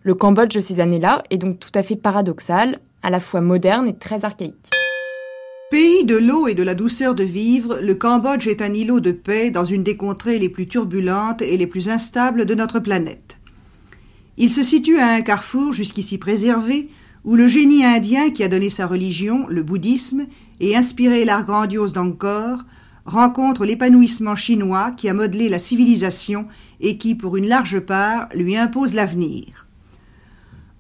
Speaker 4: Le Cambodge de ces années-là est donc tout à fait paradoxal, à la fois moderne et très archaïque.
Speaker 14: Pays de l'eau et de la douceur de vivre, le Cambodge est un îlot de paix dans une des contrées les plus turbulentes et les plus instables de notre planète. Il se situe à un carrefour jusqu'ici préservé, où le génie indien qui a donné sa religion, le bouddhisme, et inspiré l'art grandiose d'Angkor, rencontre l'épanouissement chinois qui a modelé la civilisation et qui, pour une large part, lui impose l'avenir.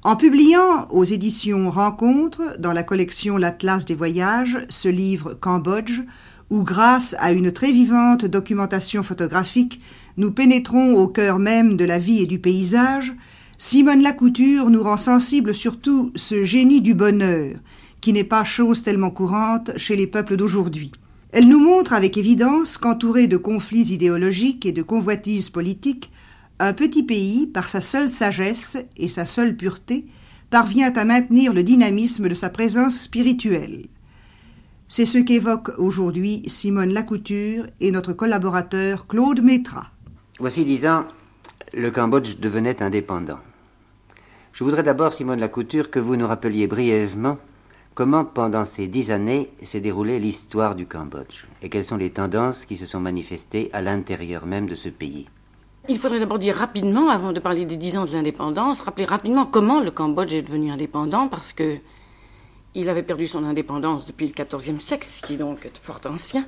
Speaker 14: En publiant aux éditions Rencontres, dans la collection L'Atlas des voyages, ce livre Cambodge, où grâce à une très vivante documentation photographique, nous pénétrons au cœur même de la vie et du paysage, Simone Lacouture nous rend sensible surtout ce génie du bonheur, qui n'est pas chose tellement courante chez les peuples d'aujourd'hui. Elle nous montre avec évidence qu'entouré de conflits idéologiques et de convoitises politiques, un petit pays, par sa seule sagesse et sa seule pureté, parvient à maintenir le dynamisme de sa présence spirituelle. C'est ce qu'évoque aujourd'hui Simone Lacouture et notre collaborateur Claude Métra.
Speaker 15: Voici dix ans, le Cambodge devenait indépendant. Je voudrais d'abord, Simone Lacouture, que vous nous rappeliez brièvement comment, pendant ces dix années, s'est déroulée l'histoire du Cambodge et quelles sont les tendances qui se sont manifestées à l'intérieur même de ce pays.
Speaker 16: Il faudrait d'abord dire rapidement, avant de parler des dix ans de l'indépendance, rappeler rapidement comment le Cambodge est devenu indépendant, parce que il avait perdu son indépendance depuis le XIVe siècle, ce qui est donc fort ancien.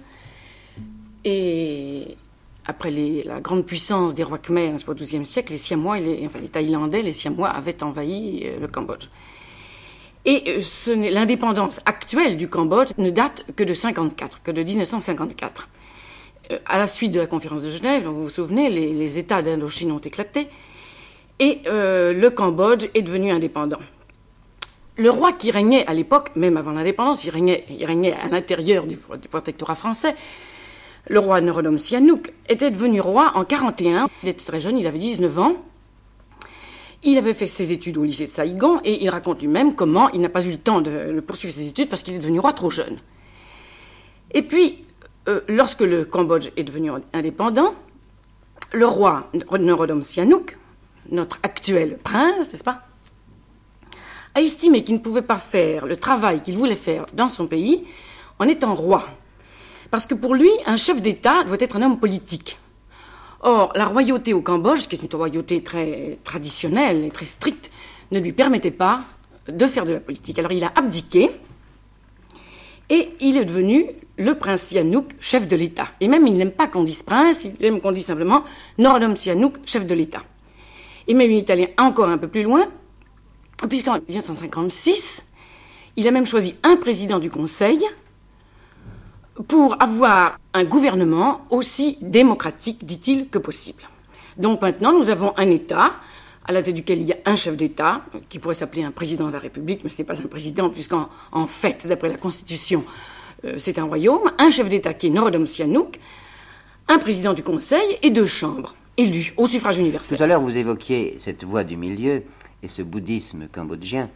Speaker 16: Et après la grande puissance des rois Khmer au XIIe siècle, les Siamois, les, Thaïlandais, les Siamois avaient envahi euh, le Cambodge. Et euh, l'indépendance actuelle du Cambodge ne date que de 54, que de 1954. Euh, à la suite de la conférence de Genève, vous vous souvenez, les, États d'Indochine ont éclaté et euh, le Cambodge est devenu indépendant. Le roi qui régnait à l'époque, même avant l'indépendance, il régnait, à l'intérieur du, protectorat français, le roi Norodom Sihanouk était devenu roi en 41. Il était très jeune, il avait 19 ans. Il avait fait ses études au lycée de Saïgon et il raconte lui-même comment il n'a pas eu le temps de poursuivre ses études parce qu'il est devenu roi trop jeune. Et puis, euh, lorsque le Cambodge est devenu indépendant, le roi Norodom Sihanouk, notre actuel prince, n'est-ce pas, a estimé qu'il ne pouvait pas faire le travail qu'il voulait faire dans son pays en étant roi. Parce que pour lui, un chef d'État doit être un homme politique. Or, la royauté au Cambodge, qui est une royauté très traditionnelle et très stricte, ne lui permettait pas de faire de la politique. Alors il a abdiqué et il est devenu le prince Sihanouk, chef de l'État. Et même, il n'aime pas qu'on dise prince, il aime qu'on dise simplement Norodom Sihanouk, chef de l'État. Et même italien encore un peu plus loin, puisqu'en 1956, il a même choisi un président du Conseil pour avoir un gouvernement aussi démocratique, dit-il, que possible. Donc maintenant, nous avons un État à la tête duquel il y a un chef d'État, qui pourrait s'appeler un président de la République, mais ce n'est pas un président, puisqu'en en fait, d'après la Constitution, euh, c'est un royaume, un chef d'État qui est Norodom Sihanouk, un président du Conseil et deux chambres élues au suffrage universel.
Speaker 15: Tout à l'heure, vous évoquiez cette voie du milieu et ce bouddhisme cambodgien.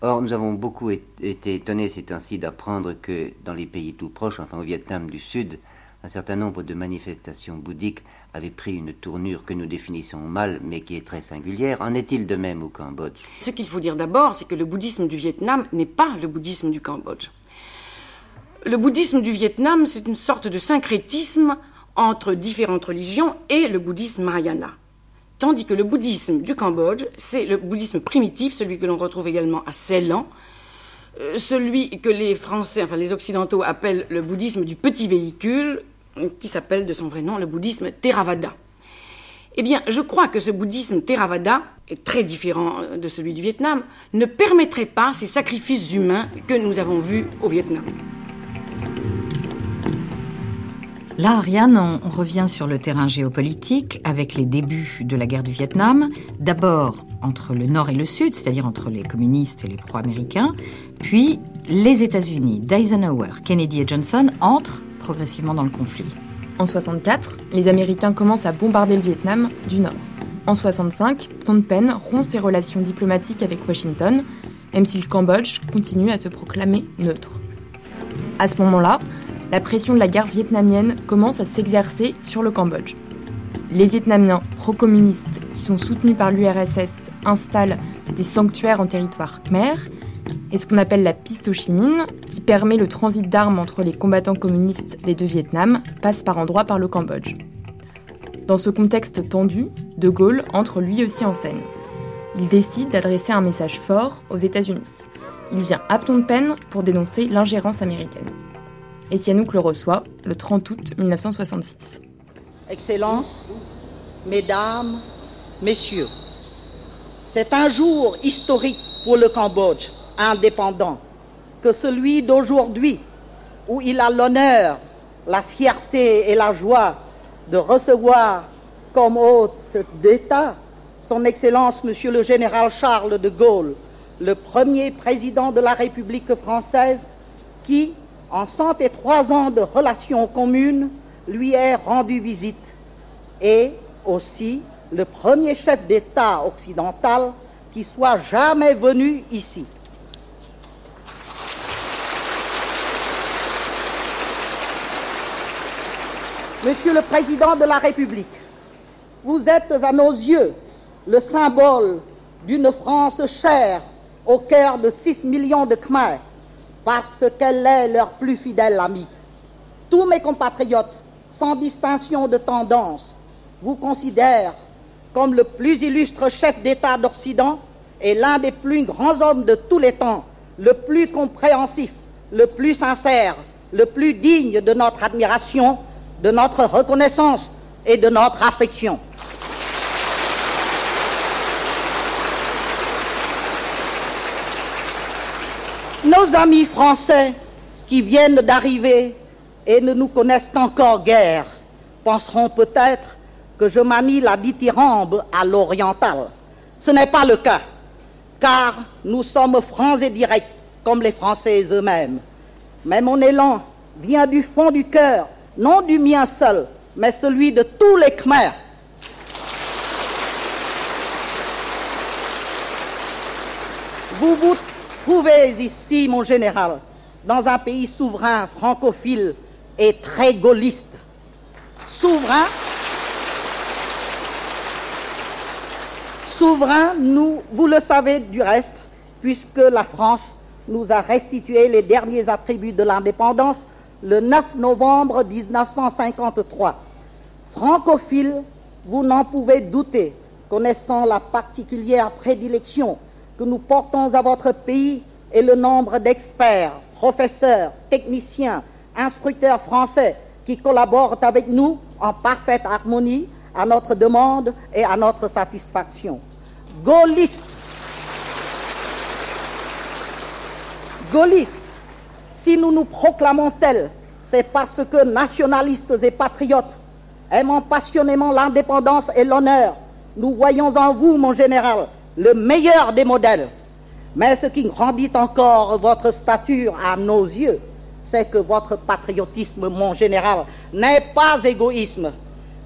Speaker 15: Or, nous avons beaucoup été étonnés ces temps-ci d'apprendre que dans les pays tout proches, enfin au Vietnam du Sud, un certain nombre de manifestations bouddhiques avaient pris une tournure que nous définissons mal, mais qui est très singulière. En est-il de même au Cambodge?
Speaker 16: Ce qu'il faut dire d'abord, c'est que le bouddhisme du Vietnam n'est pas le bouddhisme du Cambodge. Le bouddhisme du Vietnam, c'est une sorte de syncrétisme entre différentes religions et le bouddhisme Mahayana. Tandis que le bouddhisme du Cambodge, c'est le bouddhisme primitif, celui que l'on retrouve également à Ceylan, euh, celui que les Français, enfin les Occidentaux appellent le bouddhisme du petit véhicule, qui s'appelle de son vrai nom le bouddhisme Theravada. Eh bien, je crois que ce bouddhisme Theravada, très différent de celui du Vietnam, ne permettrait pas ces sacrifices humains que nous avons vus au Vietnam.
Speaker 1: Là, Ariane, on revient sur le terrain géopolitique avec les débuts de la guerre du Vietnam. D'abord entre le Nord et le Sud, c'est-à-dire entre les communistes et les pro-américains, puis les États-Unis, d'Eisenhower, Kennedy et Johnson entrent progressivement dans le conflit.
Speaker 4: En 64, les Américains commencent à bombarder le Vietnam du Nord. En 65, Phnom Penh rompt ses relations diplomatiques avec Washington, même si le Cambodge continue à se proclamer neutre. À ce moment-là, la pression de la guerre vietnamienne commence à s'exercer sur le Cambodge. Les Vietnamiens pro-communistes, qui sont soutenus par l'URSS, installent des sanctuaires en territoire khmer, et ce qu'on appelle la piste Ho Chi Minh, qui permet le transit d'armes entre les combattants communistes des deux Vietnams, passe par endroits par le Cambodge. Dans ce contexte tendu, De Gaulle entre lui aussi en scène. Il décide d'adresser un message fort aux États-Unis. Il vient à Phnom Penh pour dénoncer l'ingérence américaine. Et Sihanouk le reçoit le 30 août 1966.
Speaker 17: Excellences, Mesdames, Messieurs, c'est un jour historique pour le Cambodge indépendant que celui d'aujourd'hui où il a l'honneur, la fierté et la joie de recevoir comme hôte d'État son Excellence Monsieur le Général Charles de Gaulle, le premier président de la République française qui, en 103 ans de relations communes, lui est rendu visite, et aussi le premier chef d'État occidental qui soit jamais venu ici. Monsieur le Président de la République, vous êtes à nos yeux le symbole d'une France chère au cœur de 6 millions de Khmer parce qu'elle est leur plus fidèle amie. Tous mes compatriotes, sans distinction de tendance, vous considèrent comme le plus illustre chef d'État d'Occident et l'un des plus grands hommes de tous les temps, le plus compréhensif, le plus sincère, le plus digne de notre admiration, de notre reconnaissance et de notre affection. Nos amis français qui viennent d'arriver et ne nous connaissent encore guère penseront peut-être que je manie la dithyrambe à l'oriental. Ce n'est pas le cas, car nous sommes francs et directs comme les Français eux-mêmes. Mais mon élan vient du fond du cœur, non du mien seul, mais celui de tous les Khmers. Vous vous trouvez ici, mon général, dans un pays souverain, francophile et très gaulliste. Souverain, souverain, nous, vous le savez du reste, puisque la France nous a restitué les derniers attributs de l'indépendance le 9 novembre 1953. Francophile, vous n'en pouvez douter, connaissant la particulière prédilection que nous portons à votre pays et le nombre d'experts, professeurs, techniciens, instructeurs français qui collaborent avec nous en parfaite harmonie à notre demande et à notre satisfaction. Gaulliste, gaulliste, si nous nous proclamons tels, c'est parce que nationalistes et patriotes, aimant passionnément l'indépendance et l'honneur, nous voyons en vous, mon général, le meilleur des modèles. Mais ce qui grandit encore votre stature à nos yeux, c'est que votre patriotisme, mon général, n'est pas égoïsme.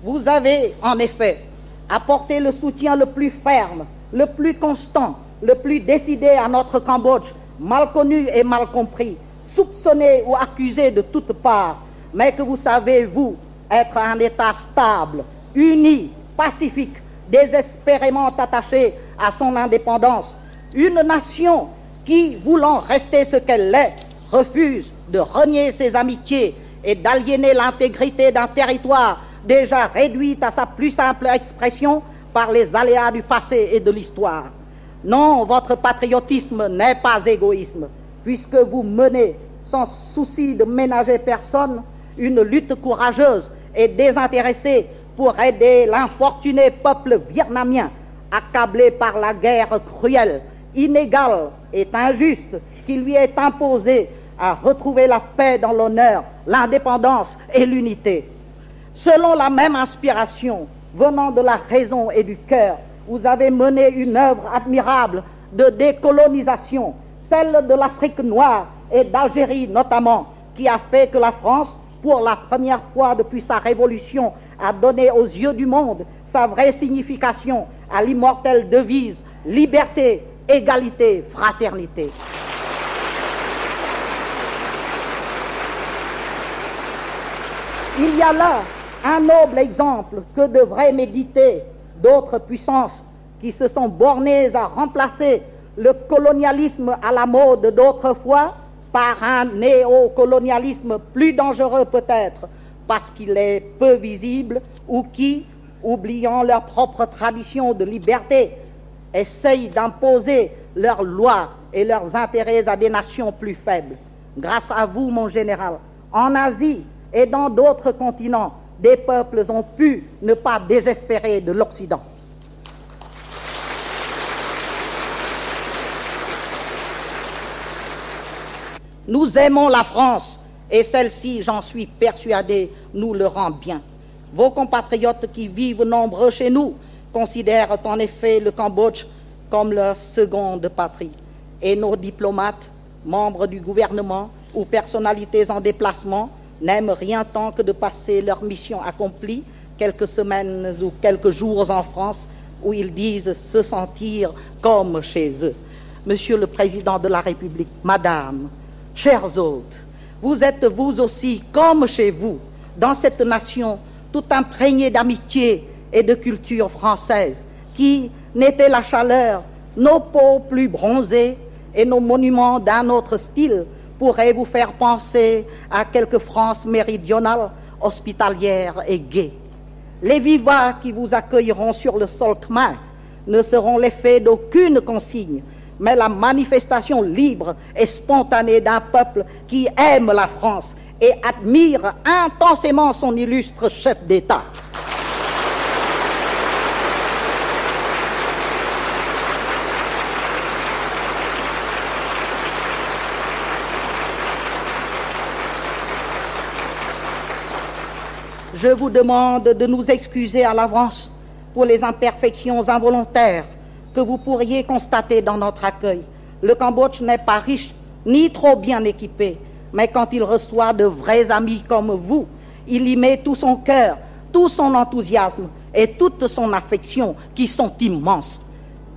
Speaker 17: Vous avez, en effet, apporté le soutien le plus ferme, le plus constant, le plus décidé à notre Cambodge, mal connu et mal compris, soupçonné ou accusé de toutes parts, mais que vous savez, vous, être un État stable, uni, pacifique, désespérément attaché à son indépendance, une nation qui, voulant rester ce qu'elle est, refuse de renier ses amitiés et d'aliéner l'intégrité d'un territoire déjà réduit à sa plus simple expression par les aléas du passé et de l'histoire. Non, votre patriotisme n'est pas égoïsme, puisque vous menez, sans souci de ménager personne, une lutte courageuse et désintéressée pour aider l'infortuné peuple vietnamien, accablé par la guerre cruelle, inégale et injuste qui lui est imposée à retrouver la paix dans l'honneur, l'indépendance et l'unité. Selon la même inspiration, venant de la raison et du cœur, vous avez mené une œuvre admirable de décolonisation, celle de l'Afrique noire et d'Algérie notamment, qui a fait que la France, pour la première fois depuis sa révolution, a donné aux yeux du monde sa vraie signification à l'immortelle devise liberté, égalité, fraternité. Il y a là un noble exemple que devraient méditer d'autres puissances qui se sont bornées à remplacer le colonialisme à la mode d'autrefois par un néocolonialisme plus dangereux peut-être parce qu'il est peu visible ou qui, oubliant leur propre tradition de liberté, essayent d'imposer leurs lois et leurs intérêts à des nations plus faibles. Grâce à vous, mon général, en Asie et dans d'autres continents, des peuples ont pu ne pas désespérer de l'Occident. Nous aimons la France et celle-ci, j'en suis persuadé, nous le rend bien. Vos compatriotes qui vivent nombreux chez nous considèrent en effet le Cambodge comme leur seconde patrie. Et nos diplomates, membres du gouvernement ou personnalités en déplacement n'aiment rien tant que de passer leur mission accomplie quelques semaines ou quelques jours en France où ils disent se sentir comme chez eux. Monsieur le Président de la République, Madame, chers hôtes, vous êtes vous aussi comme chez vous, dans cette nation tout imprégnée d'amitié et de culture française, qui n'était la chaleur, nos peaux plus bronzées et nos monuments d'un autre style pourraient vous faire penser à quelque France méridionale, hospitalière et gaie. Les vivats qui vous accueilleront sur le sol commun ne seront l'effet d'aucune consigne, mais la manifestation libre et spontanée d'un peuple qui aime la France et admire intensément son illustre chef d'État. Je vous demande de nous excuser à l'avance pour les imperfections involontaires que vous pourriez constater dans notre accueil. Le Cambodge n'est pas riche ni trop bien équipé, mais quand il reçoit de vrais amis comme vous, il y met tout son cœur, tout son enthousiasme et toute son affection qui sont immenses.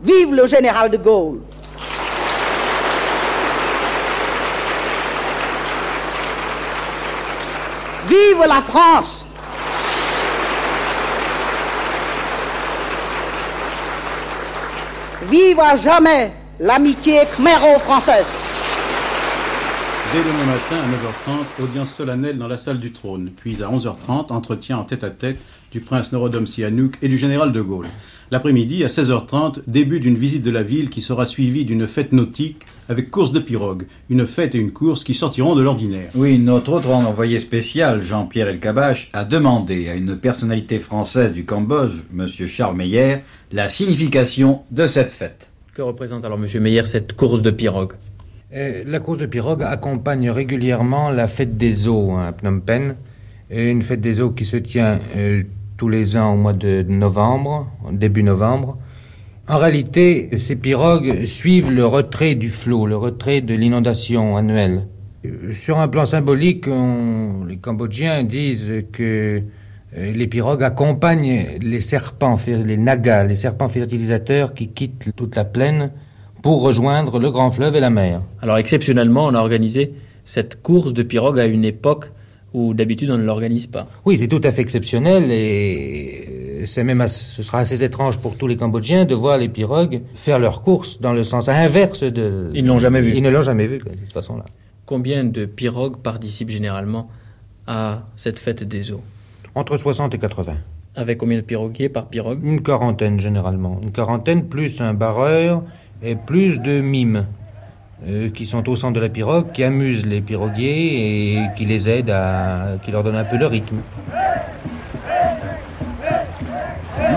Speaker 17: Vive le général de Gaulle Vive la France Vive à jamais l'amitié khmero-française.
Speaker 18: Dès demain matin à 9h30, audience solennelle dans la salle du trône. Puis à 11h30, entretien en tête-à-tête du prince Norodom Sihanouk et du général de Gaulle. L'après-midi, à 16h30, début d'une visite de la ville qui sera suivie d'une fête nautique avec course de pirogue. Une fête et une course qui sortiront de l'ordinaire.
Speaker 19: Oui, notre autre envoyé spécial, Jean-Pierre Elkabach, a demandé à une personnalité française du Cambodge, M. Charles Meyer, la signification de cette fête.
Speaker 20: Que représente alors, M. Meyer, cette course de pirogue
Speaker 21: Euh, La course de pirogue accompagne régulièrement la fête des eaux hein, à Phnom Penh. Et Une fête des eaux qui se tient euh, tous les ans au mois de novembre, début novembre. En réalité, ces pirogues suivent le retrait du flot, le retrait de l'inondation annuelle. Sur un plan symbolique, les Cambodgiens disent que euh, les pirogues accompagnent les serpents, les nagas, les serpents fertilisateurs qui quittent toute la plaine pour rejoindre le grand fleuve et la mer.
Speaker 20: Alors exceptionnellement, on a organisé cette course de pirogue à une époque où d'habitude on ne l'organise pas.
Speaker 21: Oui, c'est tout à fait exceptionnel et c'est même as- ce sera assez étrange pour tous les Cambodgiens de voir les pirogues faire leur course dans le sens inverse de.
Speaker 20: Ils ne l'ont jamais vu.
Speaker 21: Ils ne l'ont jamais vu de cette façon-là.
Speaker 20: Combien de pirogues participent généralement à cette fête des eaux?
Speaker 21: Entre 60 et 80.
Speaker 20: Avec combien de piroguiers par pirogue?
Speaker 21: Une quarantaine généralement. Une quarantaine plus un barreur et plus de mimes euh, qui sont au centre de la pirogue, qui amusent les piroguiers et qui les aident à. qui leur donnent un peu le rythme.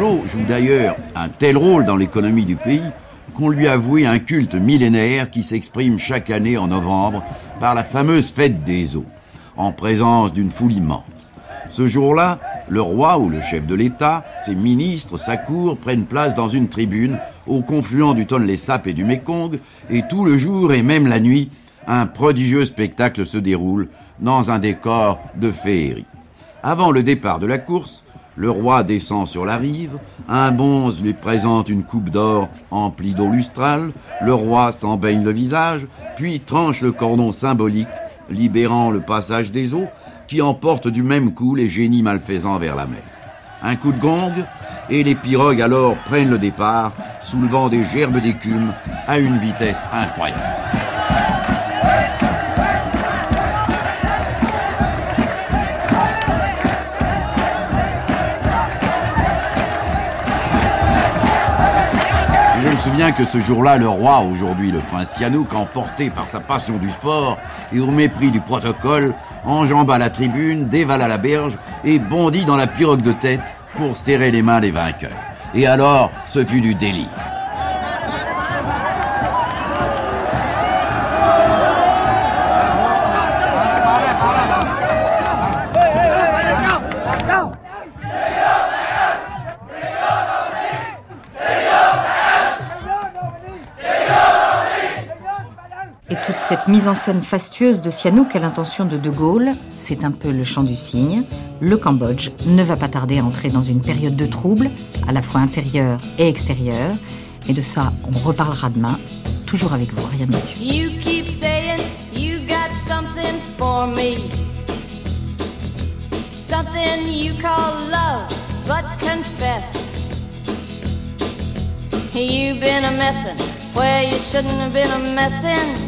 Speaker 5: L'eau joue d'ailleurs un tel rôle dans l'économie du pays qu'on lui a voué un culte millénaire qui s'exprime chaque année en novembre par la fameuse fête des eaux, en présence d'une foule immense. Ce jour-là, le roi ou le chef de l'État, ses ministres, sa cour prennent place dans une tribune au confluent du Tonlé Sap et du Mekong, et tout le jour et même la nuit, un prodigieux spectacle se déroule dans un décor de féerie. Avant le départ de la course, le roi descend sur la rive, un bonze lui présente une coupe d'or emplie d'eau lustrale, le roi s'en baigne le visage, puis tranche le cordon symbolique, libérant le passage des eaux, qui emportent du même coup les génies malfaisants vers la mer. Un coup de gong, et les pirogues alors prennent le départ, soulevant des gerbes d'écume à une vitesse incroyable. Souviens que ce jour-là, le roi, aujourd'hui le prince Yanouk, emporté par sa passion du sport et au mépris du protocole, enjamba la tribune, dévala la berge et bondit dans la pirogue de tête pour serrer les mains des vainqueurs. Et alors, ce fut du délire.
Speaker 1: Cette mise en scène fastueuse de Sihanouk à l'intention de De Gaulle, c'est un peu le chant du cygne. Le Cambodge ne va pas tarder à entrer dans une période de trouble, à la fois intérieure et extérieure. Et de ça, on reparlera demain, toujours avec vous, Ariane Mathieu.
Speaker 22: You keep saying you got something for me. Something you call love, but confess. You've been a messin' where you shouldn't have been a messin'.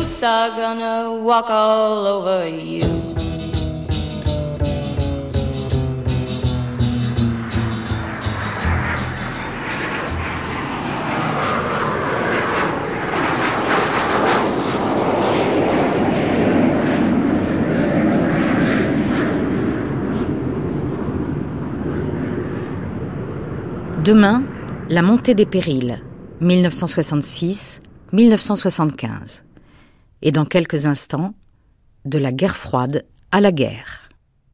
Speaker 22: are gonna walk all over you.
Speaker 1: Demain, la montée des périls, 1966-1975. Et dans quelques instants, de la guerre froide à la guerre.